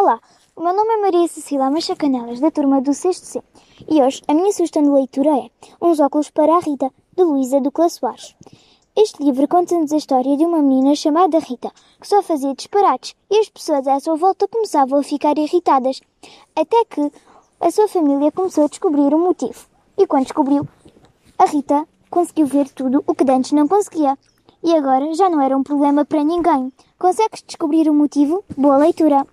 Olá, o meu nome é Maria Cecília Machacanelas, da turma do 6 C. E hoje a minha sugestão de leitura é Uns óculos para a Rita, de Luísa Ducla Soares. Este livro conta-nos a história de uma menina chamada Rita, que só fazia disparates e as pessoas à sua volta começavam a ficar irritadas, até que a sua família começou a descobrir o motivo. E quando descobriu, a Rita conseguiu ver tudo o que antes não conseguia. E agora já não era um problema para ninguém. Consegues descobrir o motivo? Boa leitura!